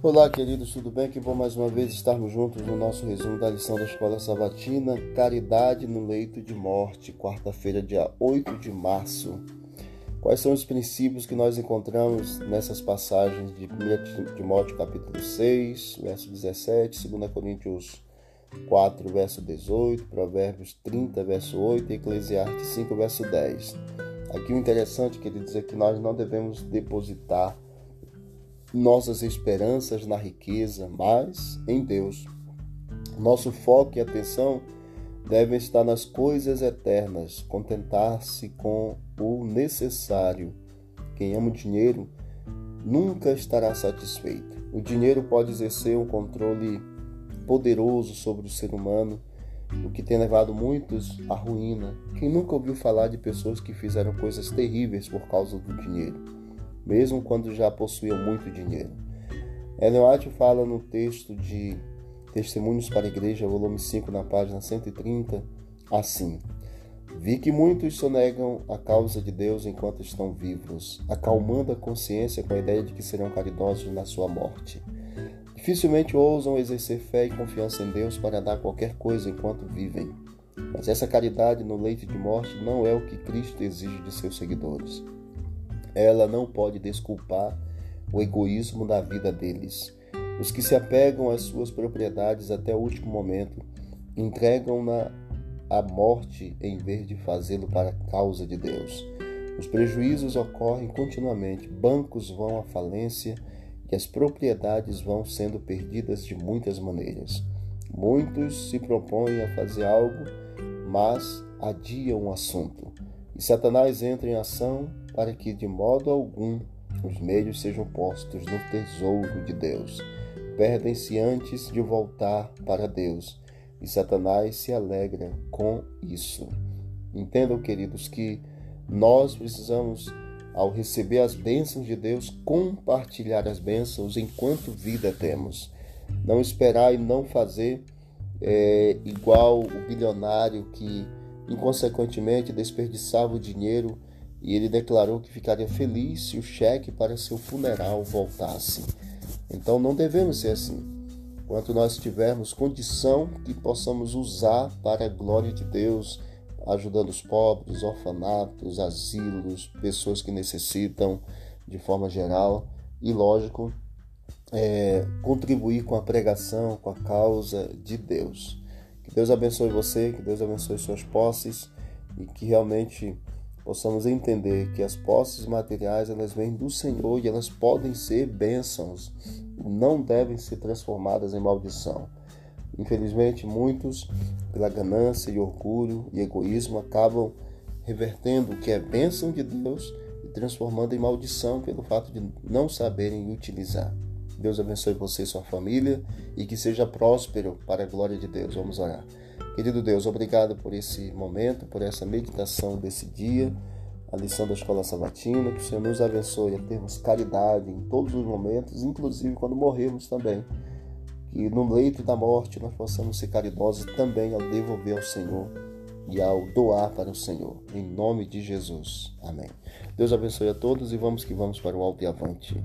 Olá, queridos, tudo bem? Que bom mais uma vez estarmos juntos no nosso resumo da lição da Escola Sabatina, Caridade no Leito de Morte, quarta-feira, dia 8 de março. Quais são os princípios que nós encontramos nessas passagens de 1 Timóteo capítulo 6, verso 17, 2 Coríntios 4, verso 18, Provérbios 30, verso 8 e Eclesiastes 5, verso 10. Aqui o interessante, queridos, é que nós não devemos depositar nossas esperanças na riqueza, mas em Deus. Nosso foco e atenção devem estar nas coisas eternas, contentar-se com o necessário. Quem ama o dinheiro nunca estará satisfeito. O dinheiro pode exercer um controle poderoso sobre o ser humano, o que tem levado muitos à ruína. Quem nunca ouviu falar de pessoas que fizeram coisas terríveis por causa do dinheiro? Mesmo quando já possuíam muito dinheiro. Ellen White fala no texto de Testemunhos para a Igreja, volume 5, na página 130, assim: Vi que muitos sonegam a causa de Deus enquanto estão vivos, acalmando a consciência com a ideia de que serão caridosos na sua morte. Dificilmente ousam exercer fé e confiança em Deus para dar qualquer coisa enquanto vivem. Mas essa caridade no leito de morte não é o que Cristo exige de seus seguidores ela não pode desculpar o egoísmo da vida deles. Os que se apegam às suas propriedades até o último momento entregam-na à morte em vez de fazê-lo para a causa de Deus. Os prejuízos ocorrem continuamente, bancos vão à falência e as propriedades vão sendo perdidas de muitas maneiras. Muitos se propõem a fazer algo, mas adiam o assunto. E Satanás entra em ação para que de modo algum os meios sejam postos no tesouro de Deus. Perdem-se antes de voltar para Deus, e Satanás se alegra com isso. Entendam, queridos, que nós precisamos, ao receber as bênçãos de Deus, compartilhar as bênçãos enquanto vida temos. Não esperar e não fazer é, igual o bilionário que, inconsequentemente, desperdiçava o dinheiro e ele declarou que ficaria feliz se o cheque para seu funeral voltasse. Então não devemos ser assim. Quanto nós tivermos condição que possamos usar para a glória de Deus, ajudando os pobres, orfanatos, asilos, pessoas que necessitam de forma geral e, lógico, é, contribuir com a pregação, com a causa de Deus. Que Deus abençoe você, que Deus abençoe suas posses e que realmente possamos entender que as posses materiais elas vêm do Senhor e elas podem ser bênçãos, não devem ser transformadas em maldição. Infelizmente, muitos, pela ganância e orgulho e egoísmo, acabam revertendo o que é bênção de Deus e transformando em maldição pelo fato de não saberem utilizar. Deus abençoe você e sua família e que seja próspero para a glória de Deus. Vamos orar. Querido Deus, obrigado por esse momento, por essa meditação desse dia, a lição da escola sabatina. Que o Senhor nos abençoe a termos caridade em todos os momentos, inclusive quando morrermos também. Que no leito da morte nós possamos ser caridosos também ao devolver ao Senhor e ao doar para o Senhor. Em nome de Jesus. Amém. Deus abençoe a todos e vamos que vamos para o alto e avante.